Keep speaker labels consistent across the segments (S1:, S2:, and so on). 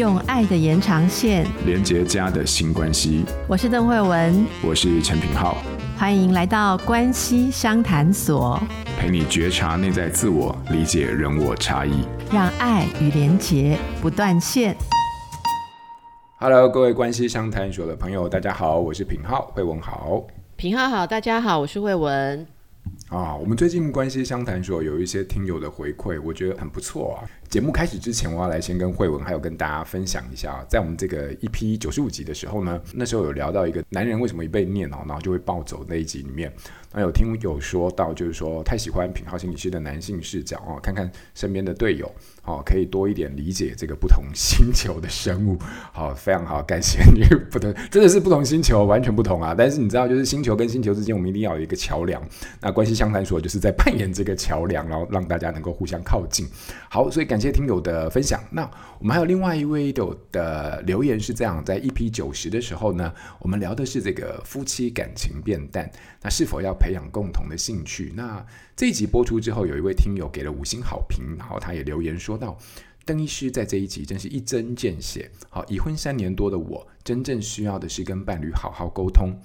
S1: 用爱的延长线
S2: 连接家的新关系。
S1: 我是邓慧文，
S2: 我是陈品浩，
S1: 欢迎来到关系商谈所，
S2: 陪你觉察内在自我，理解人我差异，
S1: 让爱与连结不断线。
S2: Hello，各位关系商谈所的朋友，大家好，我是品浩，慧文好，
S1: 品浩好，大家好，我是慧文。
S2: 啊，我们最近关系相谈所有一些听友的回馈，我觉得很不错啊。节目开始之前，我要来先跟慧文还有跟大家分享一下，在我们这个一批九十五集的时候呢，那时候有聊到一个男人为什么一被念哦，然后就会暴走那一集里面。那有听友说到，就是说太喜欢品号心理师的男性视角哦，看看身边的队友哦，可以多一点理解这个不同星球的生物。好，非常好，感谢你。不同真的是不同星球，完全不同啊。但是你知道，就是星球跟星球之间，我们一定要有一个桥梁。那关系相谈所就是在扮演这个桥梁，然后让大家能够互相靠近。好，所以感谢听友的分享。那我们还有另外一位友的留言是这样，在 EP 九十的时候呢，我们聊的是这个夫妻感情变淡，那是否要？培养共同的兴趣。那这一集播出之后，有一位听友给了五星好评，然后他也留言说道：“邓医师在这一集真是一针见血。好，已婚三年多的我，真正需要的是跟伴侣好好沟通。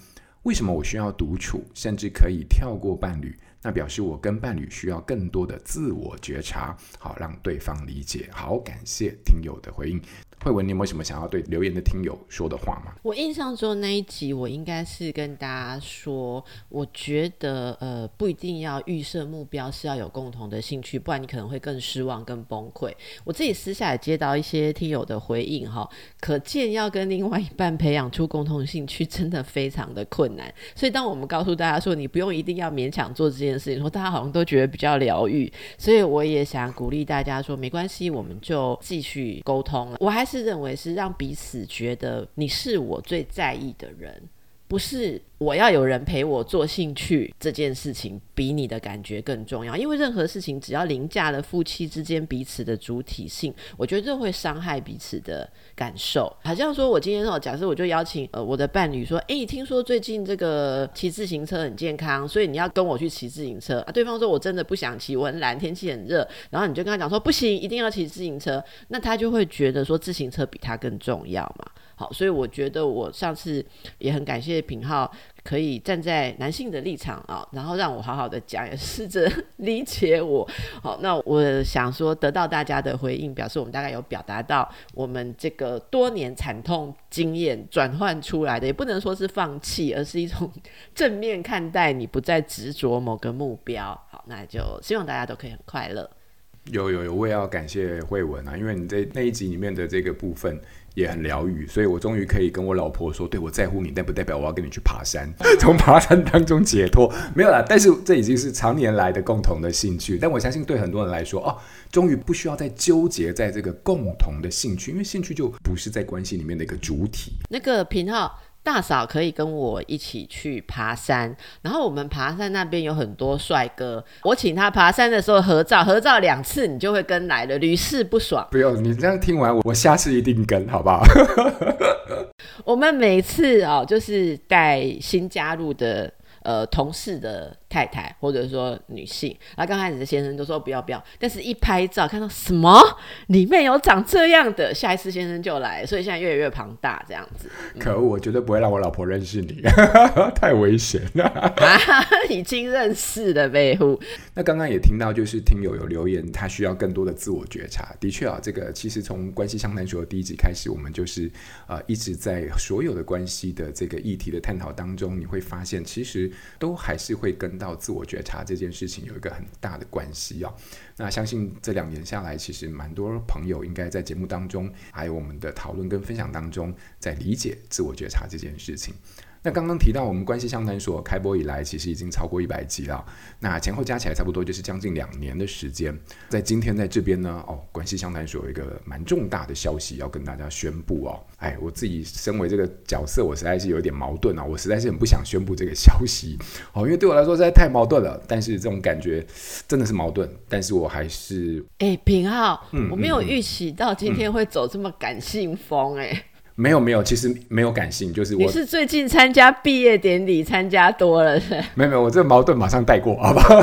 S2: 为什么我需要独处，甚至可以跳过伴侣？那表示我跟伴侣需要更多的自我觉察，好让对方理解。好，感谢听友的回应。”慧文，你有没有什么想要对留言的听友说的话吗？
S1: 我印象中那一集，我应该是跟大家说，我觉得呃不一定要预设目标是要有共同的兴趣，不然你可能会更失望、更崩溃。我自己私下也接到一些听友的回应哈，可见要跟另外一半培养出共同兴趣真的非常的困难。所以当我们告诉大家说你不用一定要勉强做这件事情，说大家好像都觉得比较疗愈。所以我也想鼓励大家说，没关系，我们就继续沟通了。我还是。是认为是让彼此觉得你是我最在意的人，不是。我要有人陪我做兴趣这件事情，比你的感觉更重要。因为任何事情只要凌驾了夫妻之间彼此的主体性，我觉得这会伤害彼此的感受。好像说我今天哦，假设我就邀请呃我的伴侣说，诶，听说最近这个骑自行车很健康，所以你要跟我去骑自行车啊。对方说我真的不想骑，我很懒，天气很热。然后你就跟他讲说不行，一定要骑自行车，那他就会觉得说自行车比他更重要嘛。好，所以我觉得我上次也很感谢品浩。可以站在男性的立场啊，然后让我好好的讲，也试着 理解我。好，那我想说，得到大家的回应，表示我们大概有表达到我们这个多年惨痛经验转换出来的，也不能说是放弃，而是一种 正面看待，你不再执着某个目标。好，那就希望大家都可以很快乐。
S2: 有有有，我也要感谢慧文啊，因为你在那一集里面的这个部分。也很疗愈，所以我终于可以跟我老婆说，对，我在乎你，但不代表我要跟你去爬山，从爬山当中解脱，没有啦。但是这已经是常年来的共同的兴趣，但我相信对很多人来说，哦，终于不需要再纠结在这个共同的兴趣，因为兴趣就不是在关系里面的一个主体。
S1: 那个平浩。大嫂可以跟我一起去爬山，然后我们爬山那边有很多帅哥，我请他爬山的时候合照，合照两次你就会跟来了，屡试不爽。
S2: 不用，你这样听完，我下次一定跟，好不好？
S1: 我们每次哦，就是带新加入的呃同事的。太太或者说女性，然后刚开始的先生都说不要不要，但是一拍照看到什么里面有长这样的，下一次先生就来，所以现在越来越庞大这样子。
S2: 可恶，我绝对不会让我老婆认识你，太危险了。
S1: 啊，已经认识的备户。
S2: 那刚刚也听到，就是听友有留言，他需要更多的自我觉察。的确啊，这个其实从关系相谈所的第一集开始，我们就是呃一直在所有的关系的这个议题的探讨当中，你会发现其实都还是会跟到。自我觉察这件事情有一个很大的关系哦，那相信这两年下来，其实蛮多朋友应该在节目当中，还有我们的讨论跟分享当中，在理解自我觉察这件事情。那刚刚提到我们关系相谈所开播以来，其实已经超过一百集了。那前后加起来差不多就是将近两年的时间。在今天在这边呢，哦，关系相谈所有一个蛮重大的消息要跟大家宣布哦。哎，我自己身为这个角色，我实在是有点矛盾啊。我实在是很不想宣布这个消息哦，因为对我来说实在太矛盾了。但是这种感觉真的是矛盾，但是我还是……
S1: 哎，平浩，嗯，我没有预期到今天会走这么感性风，哎。
S2: 没有没有，其实没有感性，就是我
S1: 你是最近参加毕业典礼参加多了是？
S2: 没有没有，我这个矛盾马上带过，好不 好？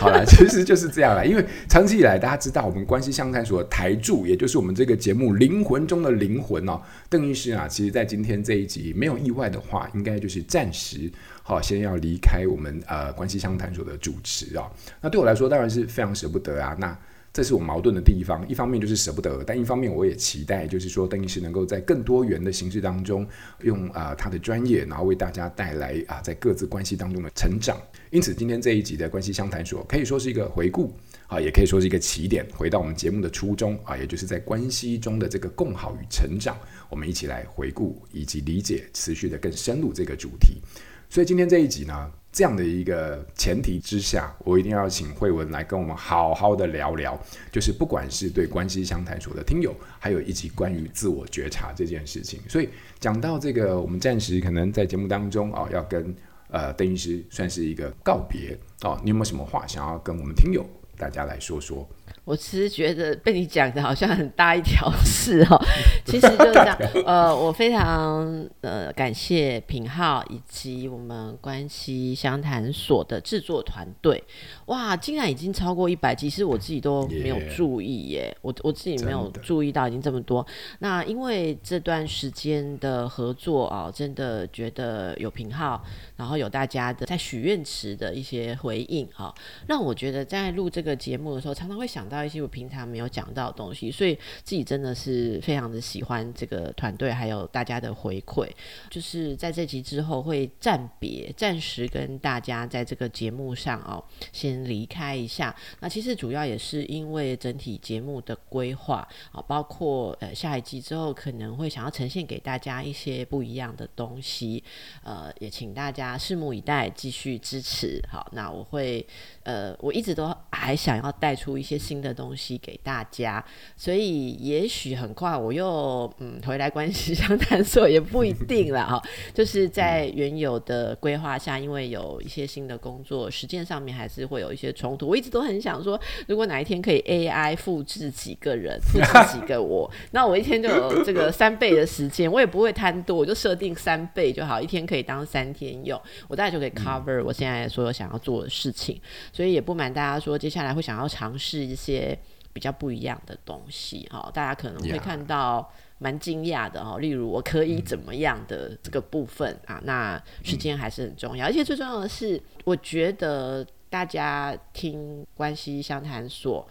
S2: 好了，其实就是这样了，因为长期以来大家知道，我们关系相谈所的台柱，也就是我们这个节目灵魂中的灵魂哦，邓医师啊，其实在今天这一集没有意外的话，应该就是暂时好先要离开我们呃关系相谈所的主持啊、哦。那对我来说当然是非常舍不得啊，那。这是我矛盾的地方，一方面就是舍不得，但一方面我也期待，就是说邓医师能够在更多元的形式当中，用啊、他的专业，然后为大家带来啊、在各自关系当中的成长。因此，今天这一集的关系相谈所可以说是一个回顾啊，也可以说是一个起点，回到我们节目的初衷啊，也就是在关系中的这个共好与成长，我们一起来回顾以及理解，持续的更深入这个主题。所以今天这一集呢。这样的一个前提之下，我一定要请慧文来跟我们好好的聊聊，就是不管是对关系相谈所的听友，还有以及关于自我觉察这件事情。所以讲到这个，我们暂时可能在节目当中啊、哦，要跟呃邓医师算是一个告别哦。你有没有什么话想要跟我们听友大家来说说？
S1: 我其实觉得被你讲的好像很大一条 事哦，其实就是这样。呃，我非常呃感谢品浩以及我们关系相谈所的制作团队。哇，竟然已经超过一百集，其实我自己都没有注意耶。我我自己没有注意到已经这么多。那因为这段时间的合作啊，真的觉得有品浩，然后有大家的在许愿池的一些回应啊，让我觉得在录这个节目的时候，常常会想到。一些我平常没有讲到的东西，所以自己真的是非常的喜欢这个团队，还有大家的回馈。就是在这集之后会暂别，暂时跟大家在这个节目上哦，先离开一下。那其实主要也是因为整体节目的规划啊，包括呃下一季之后可能会想要呈现给大家一些不一样的东西，呃，也请大家拭目以待，继续支持。好，那我会呃，我一直都还想要带出一些新的。的东西给大家，所以也许很快我又嗯回来关系相探索也不一定了哈。就是在原有的规划下，因为有一些新的工作，实践上面还是会有一些冲突。我一直都很想说，如果哪一天可以 AI 复制几个人，复制几个我，那我一天就有这个三倍的时间，我也不会贪多，我就设定三倍就好，一天可以当三天用，我大概就可以 cover 我现在所有想要做的事情。所以也不瞒大家说，接下来会想要尝试一些。些比较不一样的东西哈，大家可能会看到蛮惊讶的哈。例如我可以怎么样的这个部分啊，那时间还是很重要，而且最重要的是，我觉得大家听关系相谈所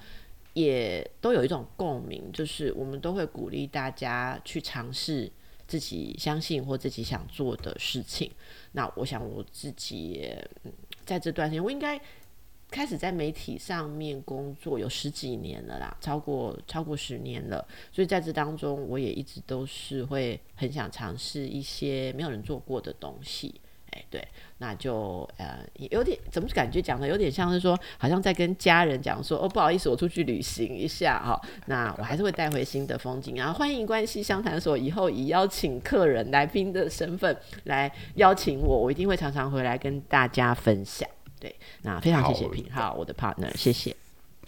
S1: 也都有一种共鸣，就是我们都会鼓励大家去尝试自己相信或自己想做的事情。那我想我自己也在这段时间，我应该。开始在媒体上面工作有十几年了啦，超过超过十年了，所以在这当中，我也一直都是会很想尝试一些没有人做过的东西。哎，对，那就呃有点怎么感觉讲的有点像是说，好像在跟家人讲说，哦，不好意思，我出去旅行一下哈，那我还是会带回新的风景，然后欢迎关系相谈所以后以邀请客人来宾的身份来邀请我，我一定会常常回来跟大家分享。对，那非常谢谢平浩，我的 partner，谢谢。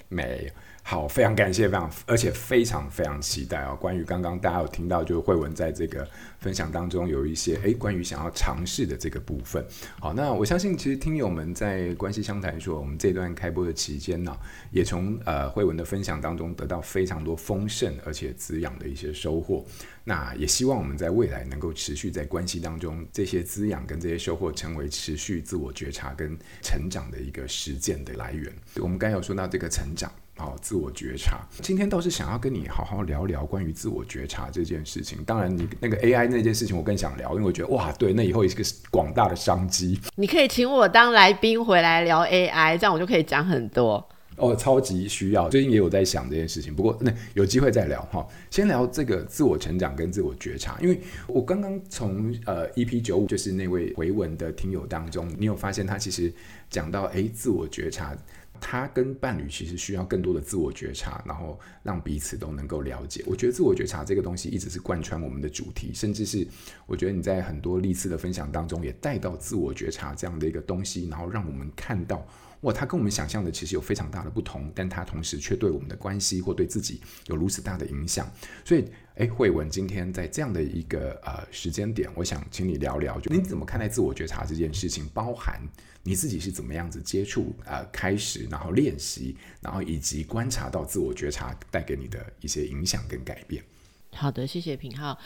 S2: 没有。好，非常感谢，非常而且非常非常期待哦。关于刚刚大家有听到，就是慧文在这个分享当中有一些诶，关于想要尝试的这个部分。好，那我相信其实听友们在关系相谈所，我们这段开播的期间呢，也从呃慧文的分享当中得到非常多丰盛而且滋养的一些收获。那也希望我们在未来能够持续在关系当中，这些滋养跟这些收获成为持续自我觉察跟成长的一个实践的来源。我们刚才有说到这个成长。好，自我觉察。今天倒是想要跟你好好聊聊关于自我觉察这件事情。当然，你那个 AI 那件事情，我更想聊，因为我觉得哇，对，那以后也是个广大的商机。
S1: 你可以请我当来宾回来聊 AI，这样我就可以讲很多。
S2: 哦，超级需要。最近也有在想这件事情，不过那有机会再聊哈。先聊这个自我成长跟自我觉察，因为我刚刚从呃 EP 九五就是那位回文的听友当中，你有发现他其实讲到哎，自我觉察。他跟伴侣其实需要更多的自我觉察，然后让彼此都能够了解。我觉得自我觉察这个东西一直是贯穿我们的主题，甚至是我觉得你在很多历次的分享当中也带到自我觉察这样的一个东西，然后让我们看到，哇，它跟我们想象的其实有非常大的不同，但它同时却对我们的关系或对自己有如此大的影响。所以，哎，慧文，今天在这样的一个呃时间点，我想请你聊聊，就你怎么看待自我觉察这件事情，包含你自己是怎么样子接触呃开始，然后练习，然后以及观察到自我觉察带给你的一些影响跟改变。
S1: 好的，谢谢品浩。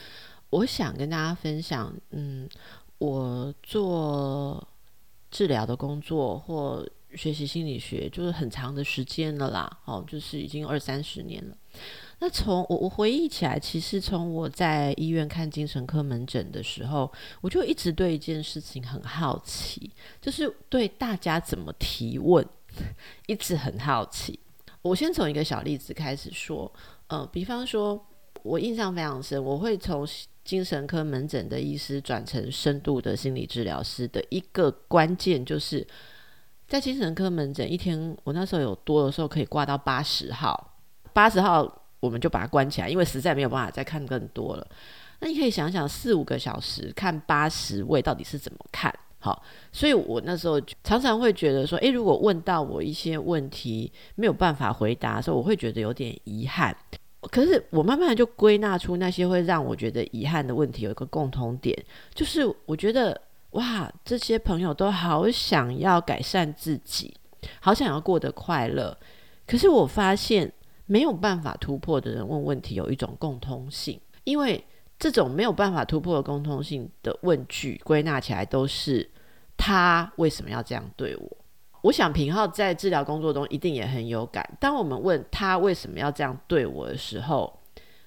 S1: 我想跟大家分享，嗯，我做治疗的工作或学习心理学，就是很长的时间了啦，哦，就是已经二三十年了。那从我我回忆起来，其实从我在医院看精神科门诊的时候，我就一直对一件事情很好奇，就是对大家怎么提问，一直很好奇。我先从一个小例子开始说，呃，比方说，我印象非常深，我会从精神科门诊的医师转成深度的心理治疗师的一个关键，就是在精神科门诊一天，我那时候有多的时候可以挂到八十号，八十号我们就把它关起来，因为实在没有办法再看更多了。那你可以想想，四五个小时看八十位到底是怎么看？好，所以我那时候常常会觉得说，诶，如果问到我一些问题没有办法回答的时候，我会觉得有点遗憾。可是我慢慢就归纳出那些会让我觉得遗憾的问题，有一个共同点，就是我觉得哇，这些朋友都好想要改善自己，好想要过得快乐。可是我发现没有办法突破的人问问题有一种共通性，因为这种没有办法突破的共通性的问句归纳起来都是他为什么要这样对我？我想平浩在治疗工作中一定也很有感。当我们问他为什么要这样对我的时候，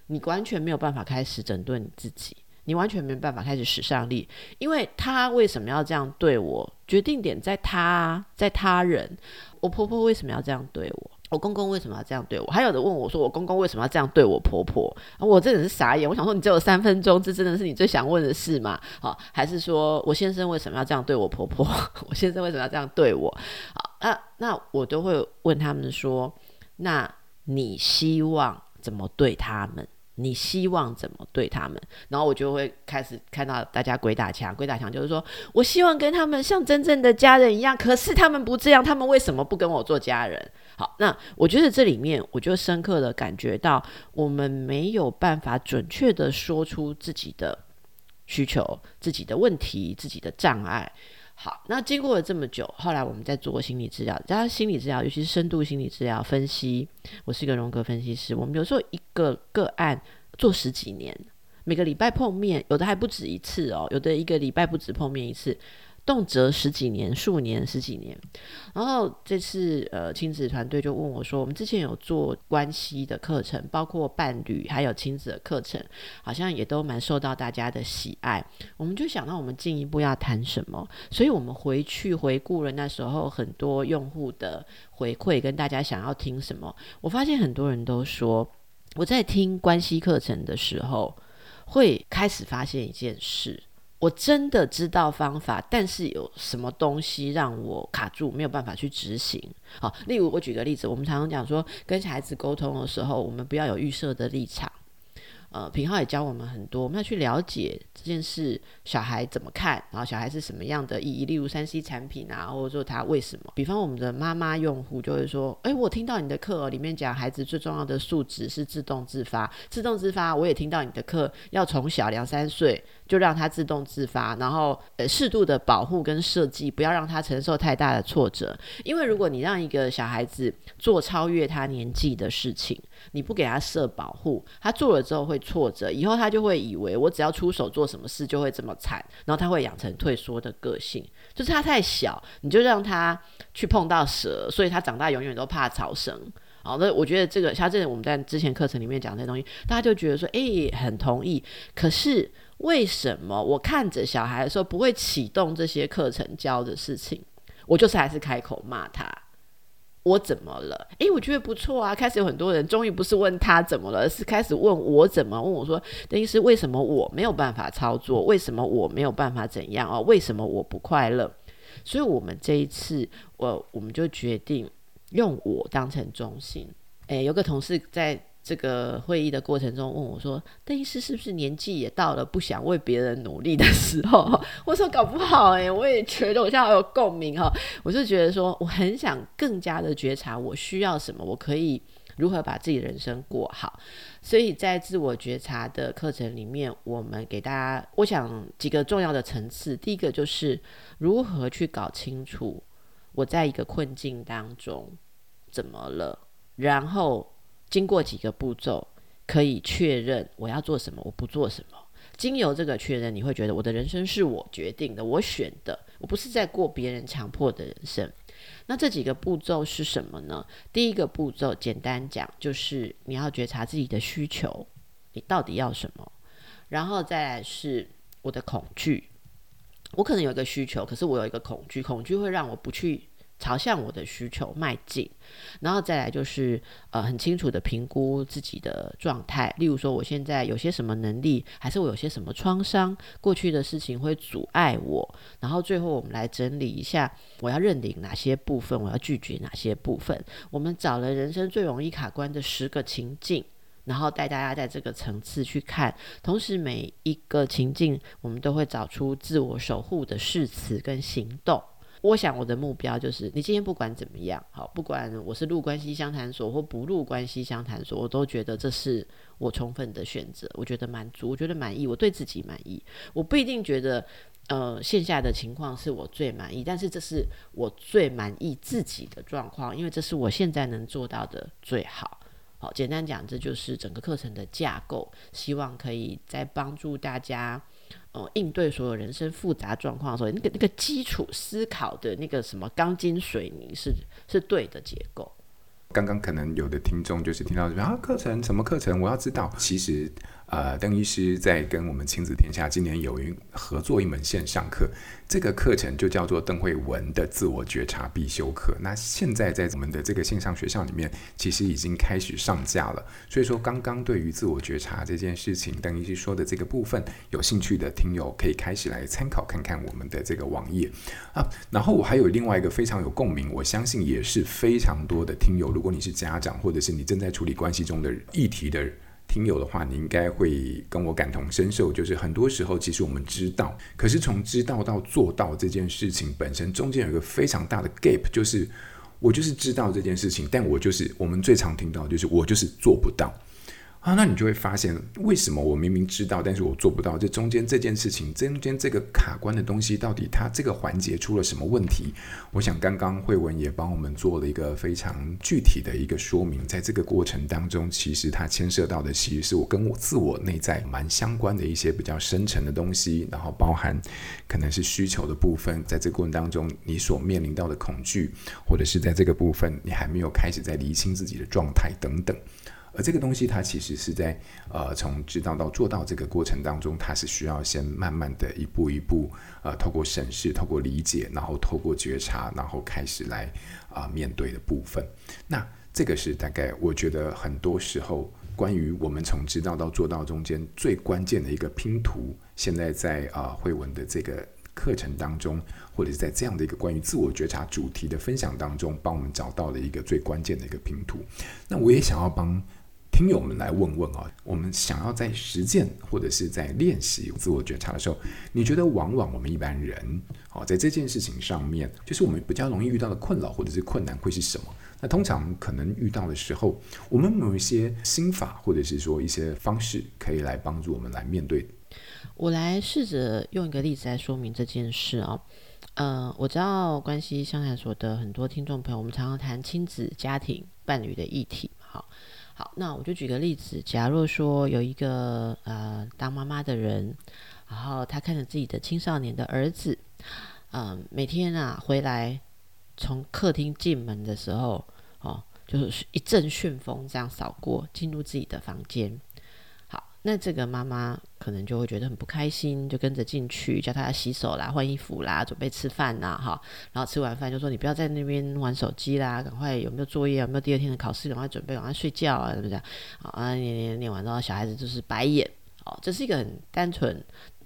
S1: 你完全没有办法开始整顿你自己，你完全没办法开始使上力，因为他为什么要这样对我，决定点在他，在他人。我婆婆为什么要这样对我？我公公为什么要这样对我？还有的问我说，我公公为什么要这样对我婆婆？我真的是傻眼。我想说，你只有三分钟，这真的是你最想问的事吗？好，还是说我先生为什么要这样对我婆婆？我先生为什么要这样对我？好，那那我都会问他们说，那你希望怎么对他们？你希望怎么对他们？然后我就会开始看到大家鬼打墙，鬼打墙就是说我希望跟他们像真正的家人一样，可是他们不这样，他们为什么不跟我做家人？好，那我觉得这里面我就深刻的感觉到，我们没有办法准确的说出自己的需求、自己的问题、自己的障碍。好，那经过了这么久，后来我们在做心理治疗，加上心理治疗，尤其是深度心理治疗分析。我是一个荣格分析师，我们有时候一个个案做十几年，每个礼拜碰面，有的还不止一次哦，有的一个礼拜不止碰面一次。动辄十几年、数年、十几年，然后这次呃亲子团队就问我说：“我们之前有做关系的课程，包括伴侣还有亲子的课程，好像也都蛮受到大家的喜爱。我们就想到我们进一步要谈什么，所以我们回去回顾了那时候很多用户的回馈，跟大家想要听什么。我发现很多人都说，我在听关系课程的时候，会开始发现一件事。”我真的知道方法，但是有什么东西让我卡住，没有办法去执行。好，例如我举个例子，我们常常讲说，跟小孩子沟通的时候，我们不要有预设的立场。呃，品浩也教我们很多，我们要去了解这件事，小孩怎么看，然后小孩是什么样的意义，例如三 C 产品啊，或者说他为什么？比方我们的妈妈用户就会说，诶，我听到你的课里面讲，孩子最重要的素质是自动自发，自动自发，我也听到你的课要从小两三岁就让他自动自发，然后呃适度的保护跟设计，不要让他承受太大的挫折，因为如果你让一个小孩子做超越他年纪的事情，你不给他设保护，他做了之后会挫折，以后他就会以为我只要出手做什么事就会这么惨，然后他会养成退缩的个性。就是他太小，你就让他去碰到蛇，所以他长大永远都怕草绳。好，那我觉得这个像这个我们在之前课程里面讲这些东西，大家就觉得说，诶，很同意。可是为什么我看着小孩的时候不会启动这些课程教的事情，我就是还是开口骂他？我怎么了？诶，我觉得不错啊。开始有很多人终于不是问他怎么了，而是开始问我怎么。问我说：“等于是为什么我没有办法操作？为什么我没有办法怎样哦？为什么我不快乐？”所以，我们这一次，我我们就决定用我当成中心。诶，有个同事在。这个会议的过程中问我说：“邓医师是不是年纪也到了不想为别人努力的时候？” 我说：“搞不好哎，我也觉得我现在好有共鸣哈。”我就觉得说，我很想更加的觉察我需要什么，我可以如何把自己人生过好。所以在自我觉察的课程里面，我们给大家，我想几个重要的层次。第一个就是如何去搞清楚我在一个困境当中怎么了，然后经过几个步骤，可以确认我要做什么，我不做什么。经由这个确认，你会觉得我的人生是我决定的，我选的，我不是在过别人强迫的人生。那这几个步骤是什么呢？第一个步骤，简单讲，就是你要觉察自己的需求，你到底要什么？然后再来是我的恐惧，我可能有一个需求，可是我有一个恐惧，恐惧会让我不去。朝向我的需求迈进，然后再来就是呃很清楚的评估自己的状态，例如说我现在有些什么能力，还是我有些什么创伤，过去的事情会阻碍我，然后最后我们来整理一下，我要认领哪些部分，我要拒绝哪些部分。我们找了人生最容易卡关的十个情境，然后带大家在这个层次去看，同时每一个情境我们都会找出自我守护的誓词跟行动。我想我的目标就是，你今天不管怎么样，好，不管我是入关系相谈所或不入关系相谈所，我都觉得这是我充分的选择，我觉得满足，我觉得满意，我对自己满意。我不一定觉得，呃，线下的情况是我最满意，但是这是我最满意自己的状况，因为这是我现在能做到的最好。好，简单讲，这就是整个课程的架构，希望可以再帮助大家。哦，应对所有人生复杂状况的时候，那个那个基础思考的那个什么钢筋水泥是是对的结构。
S2: 刚刚可能有的听众就是听到这边啊，课程什么课程，我要知道。其实。呃，邓医师在跟我们亲子天下今年有一合作一门线上课，这个课程就叫做邓惠文的自我觉察必修课。那现在在我们的这个线上学校里面，其实已经开始上架了。所以说，刚刚对于自我觉察这件事情，邓医师说的这个部分，有兴趣的听友可以开始来参考看看我们的这个网页啊。然后我还有另外一个非常有共鸣，我相信也是非常多的听友，如果你是家长，或者是你正在处理关系中的议题的。听友的话，你应该会跟我感同身受，就是很多时候其实我们知道，可是从知道到做到这件事情本身，中间有一个非常大的 gap，就是我就是知道这件事情，但我就是我们最常听到就是我就是做不到。啊，那你就会发现，为什么我明明知道，但是我做不到？这中间这件事情，中间这个卡关的东西，到底它这个环节出了什么问题？我想刚刚慧文也帮我们做了一个非常具体的一个说明。在这个过程当中，其实它牵涉到的，其实是我跟我自我内在蛮相关的一些比较深层的东西，然后包含可能是需求的部分，在这个过程当中，你所面临到的恐惧，或者是在这个部分你还没有开始在厘清自己的状态等等。而这个东西，它其实是在呃，从知道到做到这个过程当中，它是需要先慢慢的一步一步，呃，透过审视、透过理解，然后透过觉察，然后开始来啊、面对的部分。那这个是大概我觉得很多时候关于我们从知道到做到中间最关键的一个拼图。现在在啊、呃、文的这个课程当中，或者是在这样的一个关于自我觉察主题的分享当中，帮我们找到了一个最关键的一个拼图。那我也想要帮。听友们来问问啊，我们想要在实践或者是在练习自我觉察的时候，你觉得往往我们一般人，好，在这件事情上面，就是我们比较容易遇到的困扰或者是困难会是什么？那通常可能遇到的时候，我们有一些心法或者是说一些方式可以来帮助我们来面对？
S1: 我来试着用一个例子来说明这件事啊。呃，我知道关系相谈所的很多听众朋友，我们常常谈亲子、家庭、伴侣的议题，好。好，那我就举个例子，假如说有一个呃当妈妈的人，然后他看着自己的青少年的儿子，嗯、呃，每天啊回来从客厅进门的时候，哦，就是一阵旋风这样扫过，进入自己的房间。那这个妈妈可能就会觉得很不开心，就跟着进去，叫他洗手啦、换衣服啦、准备吃饭啦，哈。然后吃完饭就说：“你不要在那边玩手机啦，赶快有没有作业？有没有第二天的考试？赶快准备，赶快睡觉啊，怎么讲？好啊，念念念完之后，小孩子就是白眼。哦，这是一个很单纯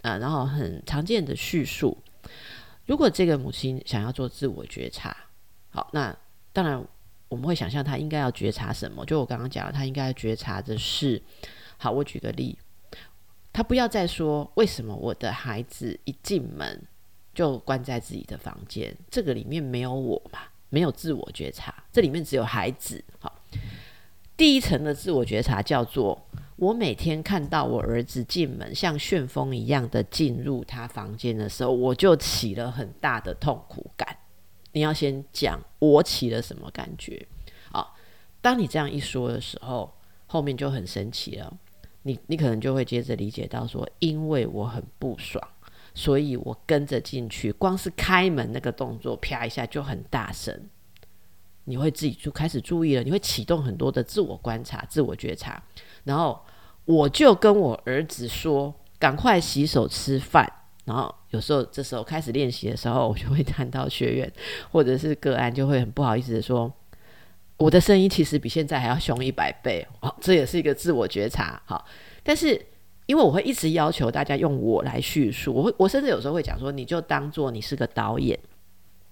S1: 啊、呃，然后很常见的叙述。如果这个母亲想要做自我觉察，好，那当然我们会想象她应该要觉察什么？就我刚刚讲的，她应该觉察的是。好，我举个例，他不要再说为什么我的孩子一进门就关在自己的房间，这个里面没有我嘛，没有自我觉察，这里面只有孩子。好，第一层的自我觉察叫做：我每天看到我儿子进门像旋风一样的进入他房间的时候，我就起了很大的痛苦感。你要先讲我起了什么感觉啊？当你这样一说的时候，后面就很神奇了。你你可能就会接着理解到说，因为我很不爽，所以我跟着进去，光是开门那个动作，啪一下就很大声。你会自己就开始注意了，你会启动很多的自我观察、自我觉察。然后我就跟我儿子说：“赶快洗手吃饭。”然后有时候这时候开始练习的时候，我就会 谈到学员或者是个案，就会很不好意思的说。我的声音其实比现在还要凶一百倍，哦，这也是一个自我觉察，好，但是因为我会一直要求大家用我来叙述，我会，我甚至有时候会讲说，你就当做你是个导演，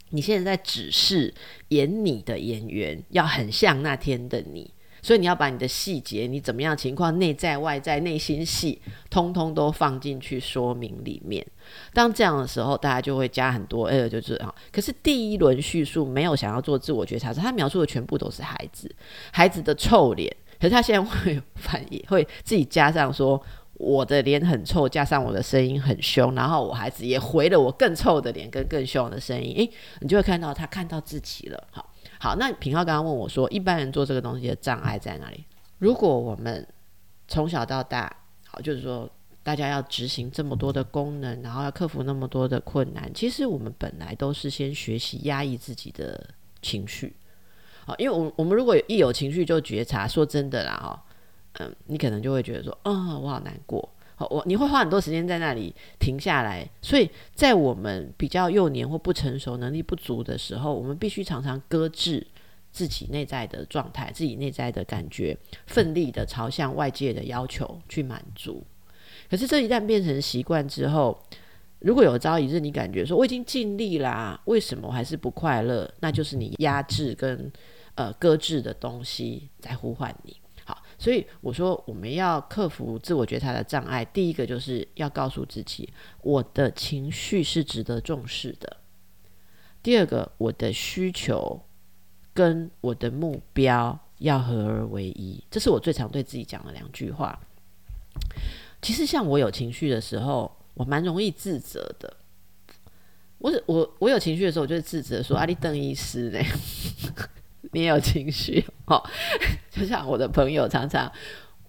S1: 你现在在指示演你的演员要很像那天的你。所以你要把你的细节，你怎么样情况，内在外在内心戏，通通都放进去说明里面。当这样的时候，大家就会加很多，呃，就是啊。可是第一轮叙述没有想要做自我觉察，他描述的全部都是孩子，孩子的臭脸。可是他现在会反应，会自己加上说我的脸很臭，加上我的声音很凶，然后我孩子也回了我更臭的脸跟更凶的声音。诶，你就会看到他看到自己了，好。好，那品浩刚刚问我说，一般人做这个东西的障碍在哪里？如果我们从小到大，好，就是说大家要执行这么多的功能，然后要克服那么多的困难，其实我们本来都是先学习压抑自己的情绪。好，因为我我们如果一有情绪就觉察，说真的啦，哈，嗯，你可能就会觉得说，啊、我好难过。我你会花很多时间在那里停下来，所以在我们比较幼年或不成熟、能力不足的时候，我们必须常常搁置自己内在的状态、自己内在的感觉，奋力的朝向外界的要求去满足。可是这一旦变成习惯之后，如果有朝一日你感觉说我已经尽力啦，为什么我还是不快乐？那就是你压制跟呃搁置的东西在呼唤你。所以我说，我们要克服自我觉察的障碍，第一个就是要告诉自己，我的情绪是值得重视的。第二个，我的需求跟我的目标要合而为一，这是我最常对自己讲的两句话。其实，像我有情绪的时候，我蛮容易自责的。我我我有情绪的时候，我就会自责说：“阿、啊、你邓医师呢？”你也有情绪哦，就像我的朋友常常，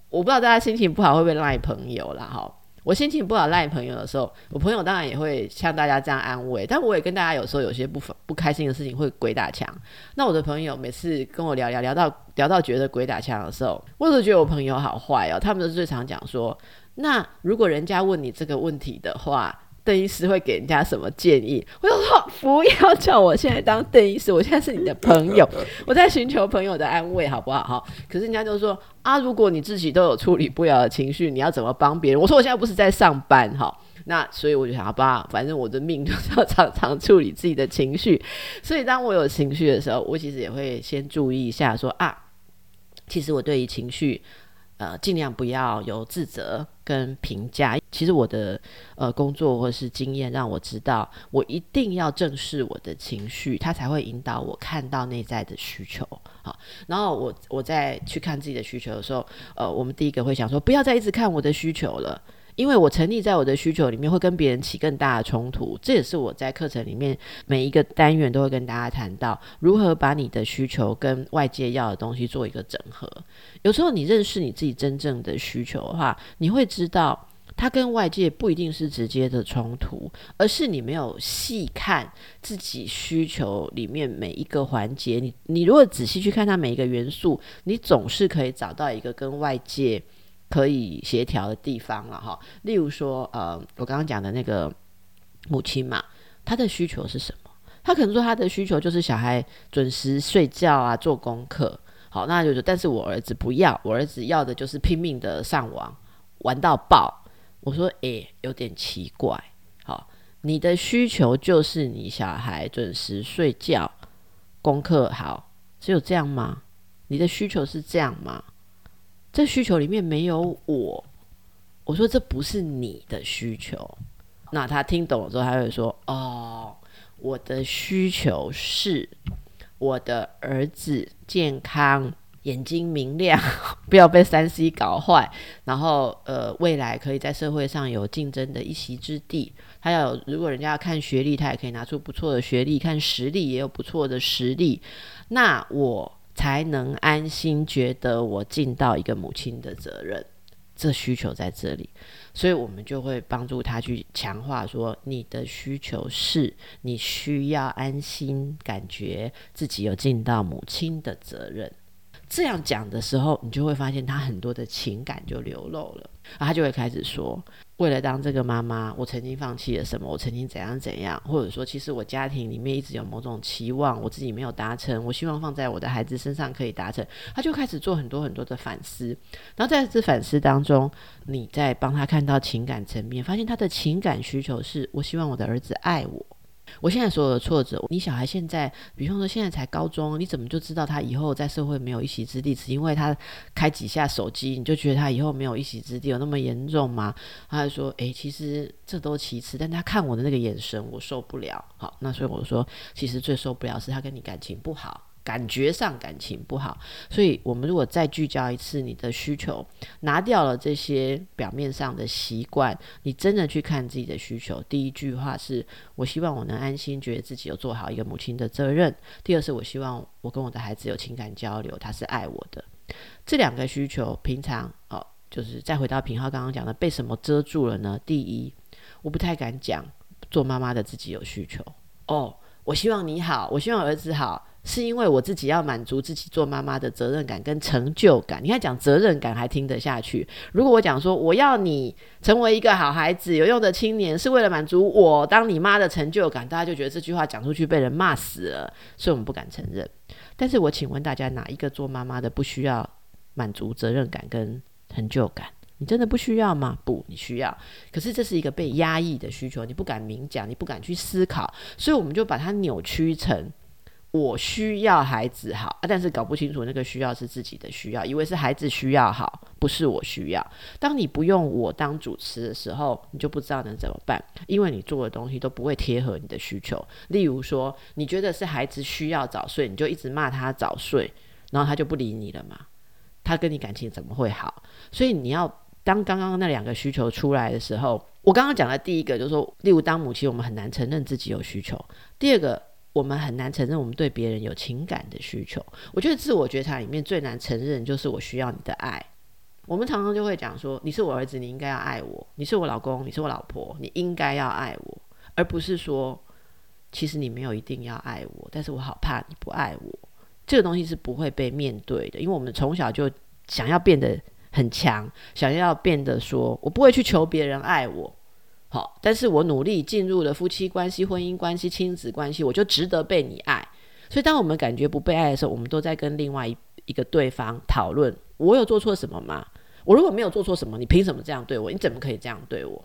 S1: 我不知道大家心情不好会不会赖朋友啦哈。我心情不好赖朋友的时候，我朋友当然也会像大家这样安慰，但我也跟大家有时候有些不不开心的事情会鬼打墙。那我的朋友每次跟我聊聊聊到聊到觉得鬼打墙的时候，我都觉得我朋友好坏哦。他们都最常讲说，那如果人家问你这个问题的话。邓医师会给人家什么建议？我就说不要叫我现在当邓医师，我现在是你的朋友，我在寻求朋友的安慰，好不好？哈。可是人家就说啊，如果你自己都有处理不了的情绪，你要怎么帮别人？我说我现在不是在上班，哈。那所以我就想，好吧，反正我的命就是要常常处理自己的情绪。所以当我有情绪的时候，我其实也会先注意一下说，说啊，其实我对于情绪。呃，尽量不要有自责跟评价。其实我的呃工作或是经验让我知道，我一定要正视我的情绪，它才会引导我看到内在的需求。好，然后我我再去看自己的需求的时候，呃，我们第一个会想说，不要再一直看我的需求了。因为我沉溺在我的需求里面，会跟别人起更大的冲突。这也是我在课程里面每一个单元都会跟大家谈到，如何把你的需求跟外界要的东西做一个整合。有时候你认识你自己真正的需求的话，你会知道它跟外界不一定是直接的冲突，而是你没有细看自己需求里面每一个环节。你你如果仔细去看它每一个元素，你总是可以找到一个跟外界。可以协调的地方了哈，例如说，呃，我刚刚讲的那个母亲嘛，她的需求是什么？她可能说她的需求就是小孩准时睡觉啊，做功课。好，那就是，但是我儿子不要，我儿子要的就是拼命的上网玩到爆。我说，诶，有点奇怪。好，你的需求就是你小孩准时睡觉，功课好，只有这样吗？你的需求是这样吗？这需求里面没有我，我说这不是你的需求。那他听懂了之后，他会说：“哦，我的需求是我的儿子健康眼睛明亮，不要被三 C 搞坏，然后呃，未来可以在社会上有竞争的一席之地。还有，如果人家要看学历，他也可以拿出不错的学历；看实力，也有不错的实力。那我才能安心觉得我尽到一个母亲的责任。这需求在这里，所以我们就会帮助他去强化说，你的需求是你需要安心，感觉自己有尽到母亲的责任。这样讲的时候，你就会发现他很多的情感就流露了，然后他就会开始说。为了当这个妈妈，我曾经放弃了什么？我曾经怎样怎样？或者说，其实我家庭里面一直有某种期望，我自己没有达成，我希望放在我的孩子身上可以达成。他就开始做很多很多的反思，然后在这反思当中，你在帮他看到情感层面，发现他的情感需求是：我希望我的儿子爱我。我现在所有的挫折，你小孩现在，比方说现在才高中，你怎么就知道他以后在社会没有一席之地？只因为他开几下手机，你就觉得他以后没有一席之地，有那么严重吗？他就说：“诶，其实这都其次，但他看我的那个眼神，我受不了。”好，那所以我说，其实最受不了是他跟你感情不好。感觉上感情不好，所以我们如果再聚焦一次你的需求，拿掉了这些表面上的习惯，你真的去看自己的需求。第一句话是我希望我能安心，觉得自己有做好一个母亲的责任。第二是我希望我跟我的孩子有情感交流，他是爱我的。这两个需求，平常哦，就是再回到平浩刚刚讲的，被什么遮住了呢？第一，我不太敢讲做妈妈的自己有需求哦，我希望你好，我希望儿子好。是因为我自己要满足自己做妈妈的责任感跟成就感。你看讲责任感还听得下去。如果我讲说我要你成为一个好孩子、有用的青年，是为了满足我当你妈的成就感，大家就觉得这句话讲出去被人骂死了，所以我们不敢承认。但是我请问大家，哪一个做妈妈的不需要满足责任感跟成就感？你真的不需要吗？不，你需要。可是这是一个被压抑的需求，你不敢明讲，你不敢去思考，所以我们就把它扭曲成。我需要孩子好啊，但是搞不清楚那个需要是自己的需要，以为是孩子需要好，不是我需要。当你不用我当主持的时候，你就不知道能怎么办，因为你做的东西都不会贴合你的需求。例如说，你觉得是孩子需要早睡，你就一直骂他早睡，然后他就不理你了嘛？他跟你感情怎么会好？所以你要当刚刚那两个需求出来的时候，我刚刚讲的第一个就是说，例如当母亲，我们很难承认自己有需求。第二个。我们很难承认我们对别人有情感的需求。我觉得自我觉察里面最难承认就是我需要你的爱。我们常常就会讲说：“你是我儿子，你应该要爱我；你是我老公，你是我老婆，你应该要爱我。”而不是说：“其实你没有一定要爱我，但是我好怕你不爱我。”这个东西是不会被面对的，因为我们从小就想要变得很强，想要变得说：“我不会去求别人爱我。”好，但是我努力进入了夫妻关系、婚姻关系、亲子关系，我就值得被你爱。所以，当我们感觉不被爱的时候，我们都在跟另外一一个对方讨论：我有做错什么吗？我如果没有做错什么，你凭什么这样对我？你怎么可以这样对我？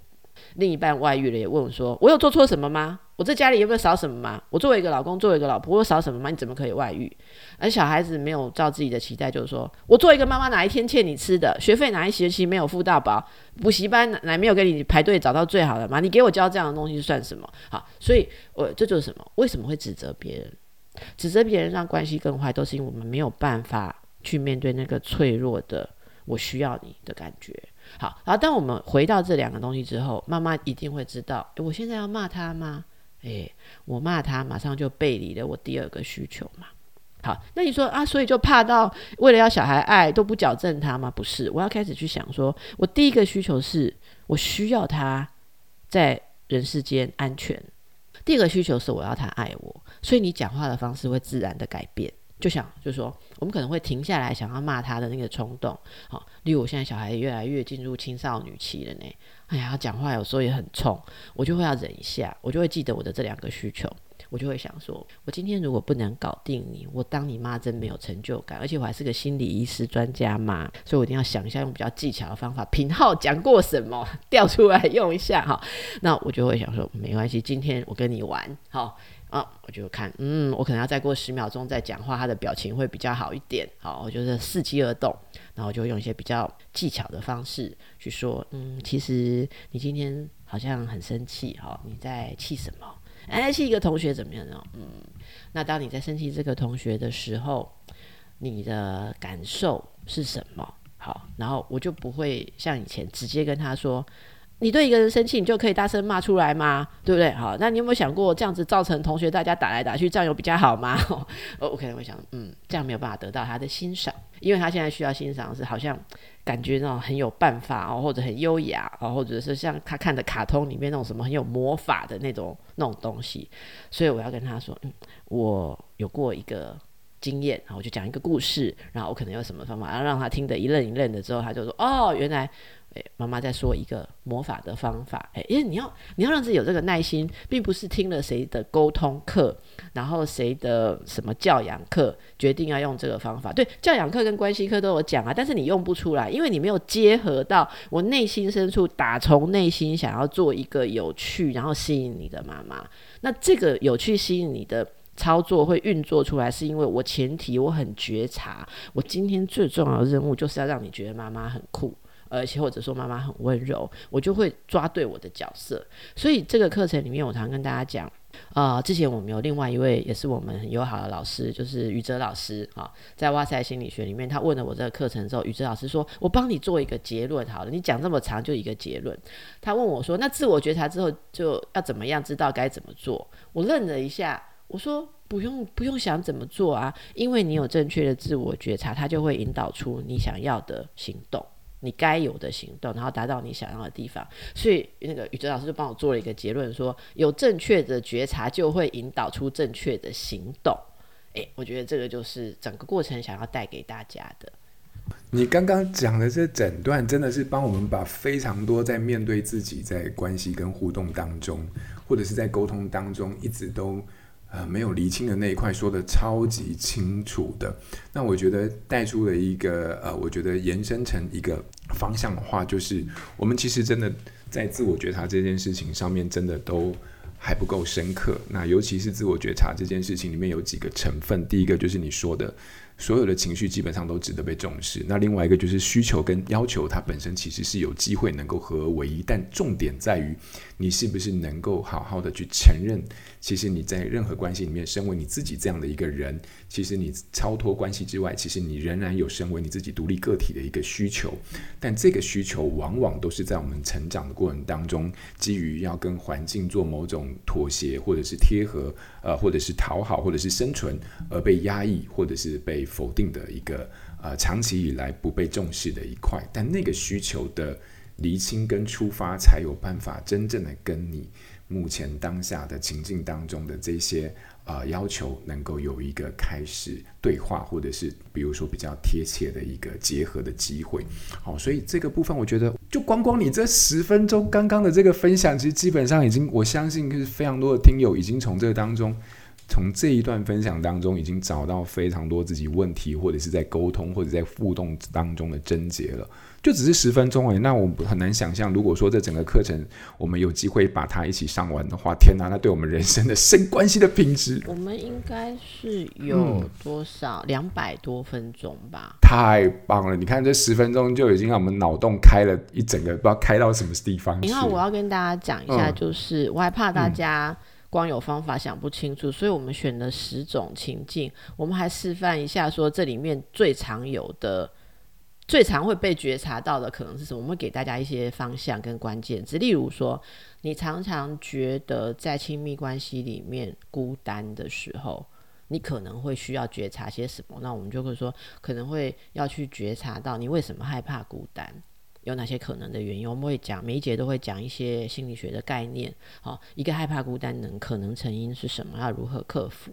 S1: 另一半外遇了，也问我说：“我有做错什么吗？我在家里有没有少什么吗？我作为一个老公，作为一个老婆，我有少什么吗？你怎么可以外遇？”而小孩子没有照自己的期待，就是说我作为一个妈妈，哪一天欠你吃的学费，哪一学期没有付到饱，补习班哪没有给你排队找到最好的吗？你给我教这样的东西算什么？好，所以我这就是什么？为什么会指责别人？指责别人让关系更坏，都是因为我们没有办法去面对那个脆弱的“我需要你”的感觉。好，然后当我们回到这两个东西之后，妈妈一定会知道，我现在要骂他吗？诶，我骂他，马上就背离了我第二个需求嘛。好，那你说啊，所以就怕到为了要小孩爱都不矫正他吗？不是，我要开始去想说，我第一个需求是我需要他在人世间安全，第二个需求是我要他爱我，所以你讲话的方式会自然的改变。就想就说，我们可能会停下来想要骂他的那个冲动。好，例如我现在小孩越来越进入青少女期了呢，哎呀，讲话有时候也很冲，我就会要忍一下，我就会记得我的这两个需求，我就会想说，我今天如果不能搞定你，我当你妈真没有成就感，而且我还是个心理医师专家嘛，所以我一定要想一下用比较技巧的方法。品号讲过什么，调出来用一下哈。那我就会想说，没关系，今天我跟你玩，好。啊、我就看，嗯，我可能要再过十秒钟再讲话，他的表情会比较好一点。好，我就是伺机而动，然后就用一些比较技巧的方式去说，嗯，其实你今天好像很生气，哈，你在气什么？哎，气一个同学怎么样呢？嗯，那当你在生气这个同学的时候，你的感受是什么？好，然后我就不会像以前直接跟他说。你对一个人生气，你就可以大声骂出来吗？对不对？好，那你有没有想过这样子造成同学大家打来打去，这样有比较好吗？哦，我可能会想，嗯，这样没有办法得到他的欣赏，因为他现在需要欣赏是好像感觉那种很有办法哦，或者很优雅哦，或者是像他看的卡通里面那种什么很有魔法的那种那种东西，所以我要跟他说，嗯，我有过一个经验，然后我就讲一个故事，然后我可能有什么方法，然后让他听得一愣一愣的之后，他就说，哦，原来。诶，妈妈在说一个魔法的方法。诶，因为你要你要让自己有这个耐心，并不是听了谁的沟通课，然后谁的什么教养课，决定要用这个方法。对，教养课跟关系课都有讲啊，但是你用不出来，因为你没有结合到我内心深处，打从内心想要做一个有趣，然后吸引你的妈妈。那这个有趣吸引你的操作会运作出来，是因为我前提我很觉察，我今天最重要的任务就是要让你觉得妈妈很酷。而且或者说妈妈很温柔，我就会抓对我的角色。所以这个课程里面，我常跟大家讲，啊、之前我们有另外一位也是我们很友好的老师，就是宇哲老师啊，在哇塞心理学里面，他问了我这个课程之后，宇哲老师说，我帮你做一个结论好了，你讲这么长就一个结论。他问我说，那自我觉察之后就要怎么样知道该怎么做？我愣了一下，我说不用不用想怎么做啊，因为你有正确的自我觉察，它就会引导出你想要的行动。你该有的行动，然后达到你想要的地方。所以那个宇哲老师就帮我做了一个结论，说有正确的觉察，就会引导出正确的行动。诶，我觉得这个就是整个过程想要带给大家的。
S2: 你刚刚讲的这整段，真的是帮我们把非常多在面对自己在关系跟互动当中，或者是在沟通当中，一直都。呃，没有厘清的那一块说的超级清楚的，那我觉得带出了一个呃，我觉得延伸成一个方向的话，就是我们其实真的在自我觉察这件事情上面，真的都还不够深刻。那尤其是自我觉察这件事情里面有几个成分，第一个就是你说的。所有的情绪基本上都值得被重视。那另外一个就是需求跟要求，它本身其实是有机会能够合而为一，但重点在于你是不是能够好好的去承认，其实你在任何关系里面，身为你自己这样的一个人，其实你超脱关系之外，其实你仍然有身为你自己独立个体的一个需求。但这个需求往往都是在我们成长的过程当中，基于要跟环境做某种妥协，或者是贴合，呃，或者是讨好，或者是生存而被压抑，或者是被。否定的一个呃，长期以来不被重视的一块，但那个需求的厘清跟出发，才有办法真正的跟你目前当下的情境当中的这些呃要求，能够有一个开始对话，或者是比如说比较贴切的一个结合的机会。好，所以这个部分，我觉得就光光你这十分钟刚刚的这个分享，其实基本上已经，我相信是非常多的听友已经从这个当中。从这一段分享当中，已经找到非常多自己问题，或者是在沟通，或者在互动当中的症结了。就只是十分钟而已，那我很难想象，如果说这整个课程我们有机会把它一起上完的话，天哪，那对我们人生的深关系的品质，
S1: 我们应该是有多少两百、嗯、多分钟吧？
S2: 太棒了！你看这十分钟就已经让我们脑洞开了一整个，不知道开到什么地方。
S1: 然后我要跟大家讲一下，就是、嗯、我还怕大家。光有方法想不清楚，所以我们选了十种情境。我们还示范一下，说这里面最常有的、最常会被觉察到的可能是什么？我们会给大家一些方向跟关键字。例如说，你常常觉得在亲密关系里面孤单的时候，你可能会需要觉察些什么？那我们就会说，可能会要去觉察到你为什么害怕孤单。有哪些可能的原因？我们会讲每一节都会讲一些心理学的概念。好，一个害怕孤单能可能成因是什么？要如何克服？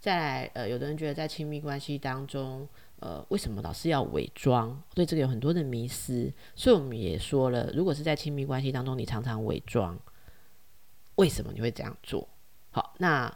S1: 再来，呃，有的人觉得在亲密关系当中，呃，为什么老是要伪装？对这个有很多的迷思。所以我们也说了，如果是在亲密关系当中，你常常伪装，为什么你会这样做？好，那。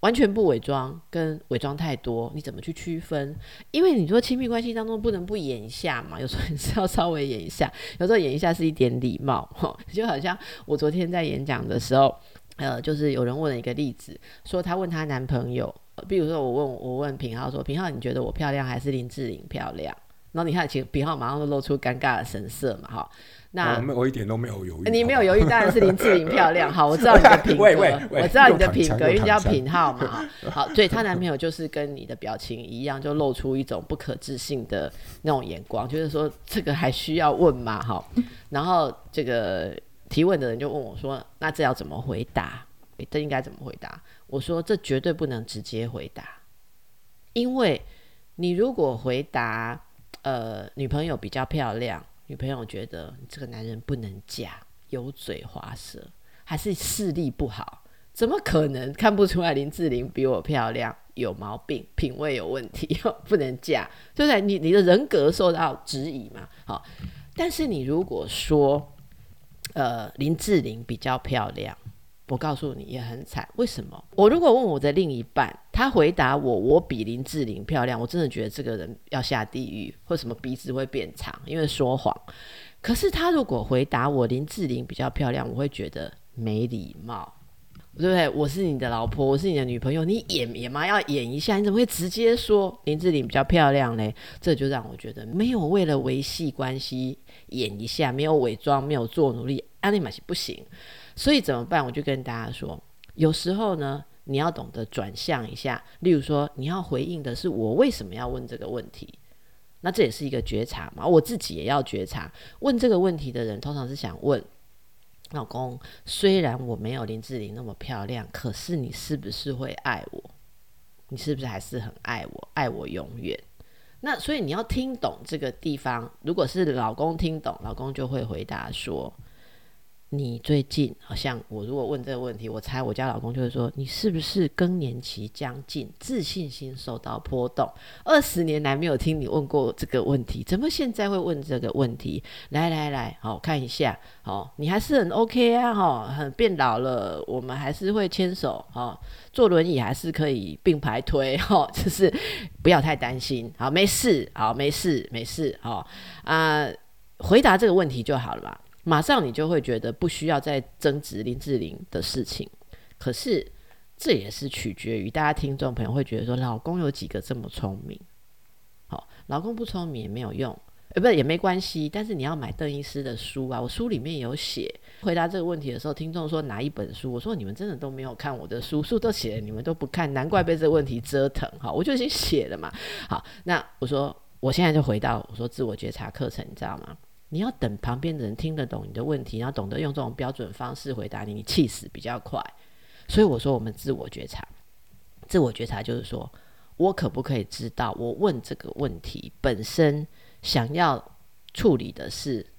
S1: 完全不伪装，跟伪装太多，你怎么去区分？因为你说亲密关系当中不能不演一下嘛，有时候你是要稍微演一下，有时候演一下是一点礼貌，就好像我昨天在演讲的时候，呃，就是有人问了一个例子，说她问她男朋友，比如说我问我问平浩说，平浩你觉得我漂亮还是林志玲漂亮？然后你看，其实炳浩马上就露出尴尬的神色嘛，哈。那
S2: 我，我一点都没有犹豫。
S1: 你没有犹豫，当然是林志玲漂亮。好，我知道你的品格，我知道你的品格，因为叫品浩嘛。好，所以她男朋友就是跟你的表情一样，就露出一种不可置信的那种眼光，就是说这个还需要问吗？哈，然后这个提问的人就问我说：“那这要怎么回答？这应该怎么回答？”我说：“这绝对不能直接回答，因为你如果回答，呃，女朋友比较漂亮。”女朋友觉得这个男人不能嫁，油嘴滑舌，还是视力不好？怎么可能看不出来林志玲比我漂亮？有毛病，品味有问题，不能嫁，对不对？你你的人格受到质疑嘛？好，但是你如果说，呃，林志玲比较漂亮。我告诉你也很惨，为什么？我如果问我的另一半，他回答我，我比林志玲漂亮，我真的觉得这个人要下地狱，或什么鼻子会变长，因为说谎。可是他如果回答我林志玲比较漂亮，我会觉得没礼貌，对不对？我是你的老婆，我是你的女朋友，你演演嘛，要演一下，你怎么会直接说林志玲比较漂亮呢？这就让我觉得没有为了维系关系演一下，没有伪装，没有做努力，安利玛西不行。所以怎么办？我就跟大家说，有时候呢，你要懂得转向一下。例如说，你要回应的是我为什么要问这个问题，那这也是一个觉察嘛。我自己也要觉察，问这个问题的人通常是想问老公：虽然我没有林志玲那么漂亮，可是你是不是会爱我？你是不是还是很爱我？爱我永远？那所以你要听懂这个地方。如果是老公听懂，老公就会回答说。你最近好像，我如果问这个问题，我猜我家老公就会说：你是不是更年期将近，自信心受到波动？二十年来没有听你问过这个问题，怎么现在会问这个问题？来来来，好看一下，好，你还是很 OK 啊，哈，很变老了，我们还是会牵手，哈，坐轮椅还是可以并排推，哈，就是不要太担心，好，没事，好，没事，没事，好啊，回答这个问题就好了嘛。马上你就会觉得不需要再争执林志玲的事情，可是这也是取决于大家听众朋友会觉得说，老公有几个这么聪明？好，老公不聪明也没有用，呃，不也没关系。但是你要买邓医师的书啊，我书里面有写。回答这个问题的时候，听众说哪一本书？我说你们真的都没有看我的书，书都写了，你们都不看，难怪被这个问题折腾。好，我就已经写了嘛。好，那我说我现在就回到我说自我觉察课程，你知道吗？你要等旁边的人听得懂你的问题，然后懂得用这种标准方式回答你，你气死比较快。所以我说，我们自我觉察，自我觉察就是说，我可不可以知道，我问这个问题本身想要处理的是。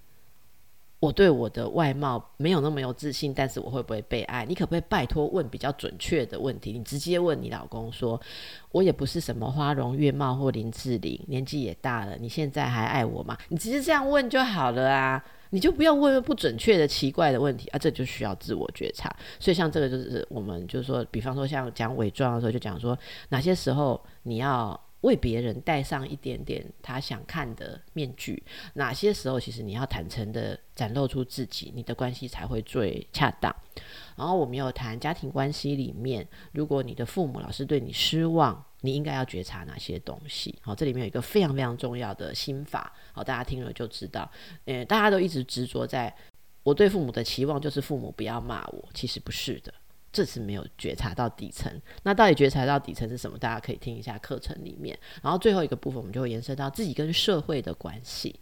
S1: 我对我的外貌没有那么有自信，但是我会不会被爱？你可不可以拜托问比较准确的问题？你直接问你老公说：“我也不是什么花容月貌或林志玲，年纪也大了，你现在还爱我吗？”你直接这样问就好了啊，你就不要问不准确的奇怪的问题啊，这就需要自我觉察。所以像这个就是我们就是说，比方说像讲伪装的时候，就讲说哪些时候你要。为别人戴上一点点他想看的面具，哪些时候其实你要坦诚的展露出自己，你的关系才会最恰当。然后我们有谈家庭关系里面，如果你的父母老是对你失望，你应该要觉察哪些东西？好，这里面有一个非常非常重要的心法，好，大家听了就知道。嗯，大家都一直执着在我对父母的期望就是父母不要骂我，其实不是的。这次没有觉察到底层，那到底觉察到底层是什么？大家可以听一下课程里面。然后最后一个部分，我们就会延伸到自己跟社会的关系。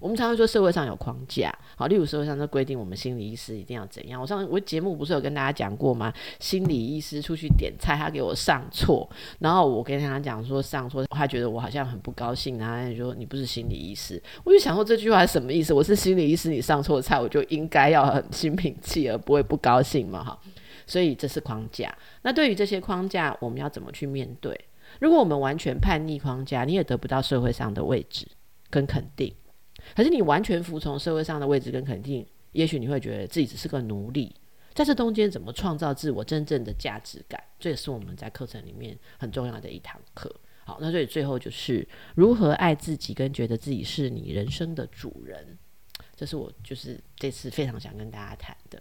S1: 我们常常说社会上有框架，好，例如社会上都规定我们心理医师一定要怎样。我上我节目不是有跟大家讲过吗？心理医师出去点菜，他给我上错，然后我跟他讲说上错，他觉得我好像很不高兴，然后他说你不是心理医师。我就想说这句话是什么意思？我是心理医师，你上错菜，我就应该要很心平气和，不会不高兴嘛？哈。所以这是框架。那对于这些框架，我们要怎么去面对？如果我们完全叛逆框架，你也得不到社会上的位置跟肯定。可是你完全服从社会上的位置跟肯定，也许你会觉得自己只是个奴隶。在这中间，怎么创造自我真正的价值感？这也是我们在课程里面很重要的一堂课。好，那所以最后就是如何爱自己，跟觉得自己是你人生的主人。这是我就是这次非常想跟大家谈的。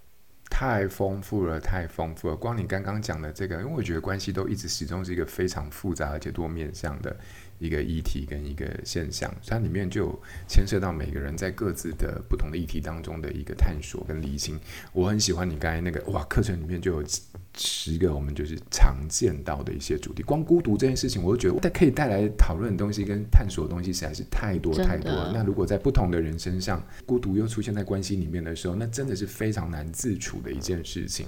S2: 太丰富了，太丰富了。光你刚刚讲的这个，因为我觉得关系都一直始终是一个非常复杂而且多面向的一个议题跟一个现象，它里面就牵涉到每个人在各自的不同的议题当中的一个探索跟理清。我很喜欢你刚才那个哇，课程里面就有十个我们就是常见到的一些主题。光孤独这件事情，我就觉得它可以带来讨论的东西跟探索的东西实在是太多太多了。那如果在不同的人身上，孤独又出现在关系里面的时候，那真的是非常难自处的一件事情。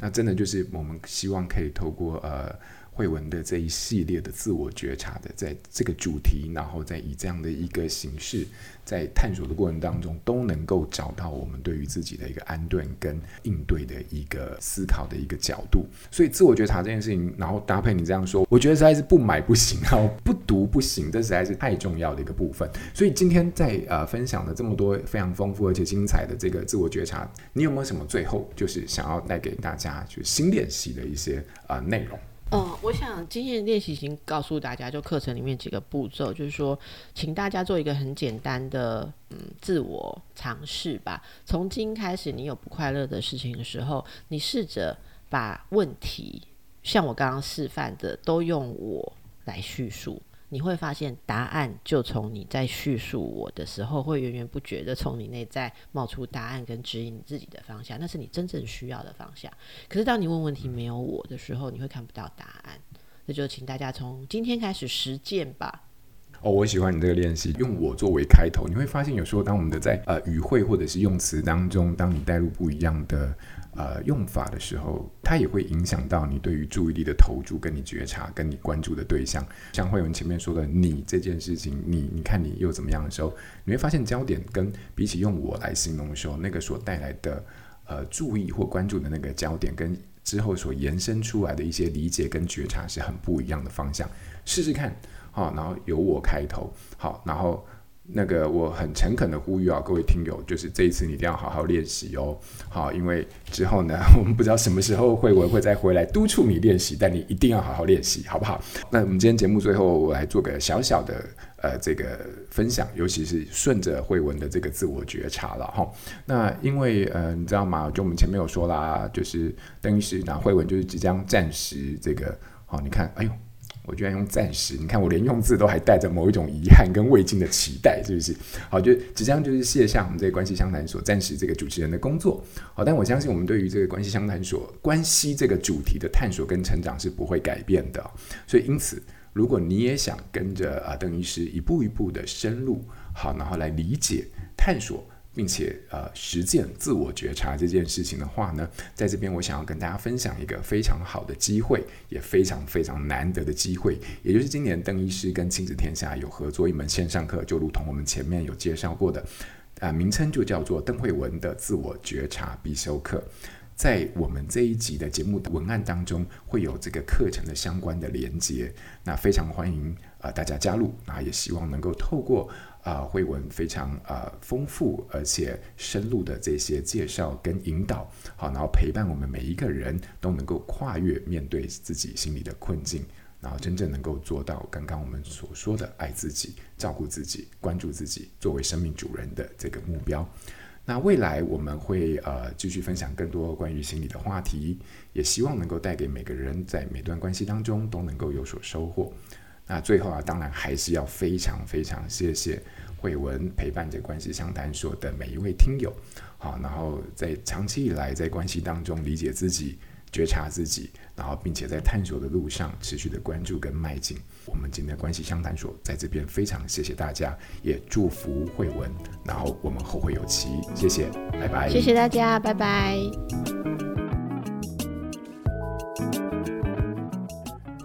S2: 那真的就是我们希望可以透过呃。慧文的这一系列的自我觉察的，在这个主题，然后再以这样的一个形式，在探索的过程当中，都能够找到我们对于自己的一个安顿跟应对的一个思考的一个角度。所以，自我觉察这件事情，然后搭配你这样说，我觉得实在是不买不行，然 后不读不行，这实在是太重要的一个部分。所以，今天在呃分享了这么多非常丰富而且精彩的这个自我觉察，你有没有什么最后就是想要带给大家就新练习的一些呃内容？
S1: 嗯，我想今天的练习已经告诉大家，就课程里面几个步骤，就是说，请大家做一个很简单的嗯自我尝试吧。从今开始，你有不快乐的事情的时候，你试着把问题，像我刚刚示范的，都用我来叙述。你会发现答案就从你在叙述我的时候，会源源不绝的从你内在冒出答案跟指引你自己的方向，那是你真正需要的方向。可是当你问问题没有我的时候，你会看不到答案。那就请大家从今天开始实践吧。
S2: 哦，我喜欢你这个练习，用我作为开头，你会发现有时候当我们的在呃语汇或者是用词当中，当你带入不一样的。呃，用法的时候，它也会影响到你对于注意力的投注，跟你觉察，跟你关注的对象。像慧文前面说的，你这件事情，你你看你又怎么样的时候，你会发现焦点跟比起用我来形容的时候，那个所带来的呃注意或关注的那个焦点，跟之后所延伸出来的一些理解跟觉察是很不一样的方向。试试看，好，然后由我开头，好，然后。那个我很诚恳的呼吁啊，各位听友，就是这一次你一定要好好练习哦。好，因为之后呢，我们不知道什么时候慧文会再回来督促你练习，但你一定要好好练习，好不好？那我们今天节目最后，我来做个小小的呃这个分享，尤其是顺着慧文的这个自我觉察了哈。那因为呃你知道吗？就我们前面有说啦，就是等于是，那慧文就是即将暂时这个，好，你看，哎呦。我居然用暂时，你看我连用字都还带着某一种遗憾跟未尽的期待，是不是？好，就即将就是卸下我们这个关系相谈所暂时这个主持人的工作。好，但我相信我们对于这个关系相谈所关系这个主题的探索跟成长是不会改变的。所以因此，如果你也想跟着啊邓医师一步一步的深入，好，然后来理解探索。并且呃实践自我觉察这件事情的话呢，在这边我想要跟大家分享一个非常好的机会，也非常非常难得的机会，也就是今年邓医师跟亲子天下有合作一门线上课，就如同我们前面有介绍过的，啊、呃、名称就叫做邓慧文的自我觉察必修课。在我们这一集的节目的文案当中，会有这个课程的相关的连接，那非常欢迎啊、呃、大家加入，那也希望能够透过。啊、呃，慧文非常啊、呃、丰富而且深入的这些介绍跟引导，好，然后陪伴我们每一个人都能够跨越面对自己心里的困境，然后真正能够做到刚刚我们所说的爱自己、照顾自己、关注自己，作为生命主人的这个目标。那未来我们会呃继续分享更多关于心理的话题，也希望能够带给每个人在每段关系当中都能够有所收获。那最后啊，当然还是要非常非常谢谢慧文陪伴着关系相谈所的每一位听友，好，然后在长期以来在关系当中理解自己、觉察自己，然后并且在探索的路上持续的关注跟迈进。我们今天关系相谈所在这边非常谢谢大家，也祝福慧文，然后我们后会有期，谢谢，拜拜，
S1: 谢谢大家，拜拜。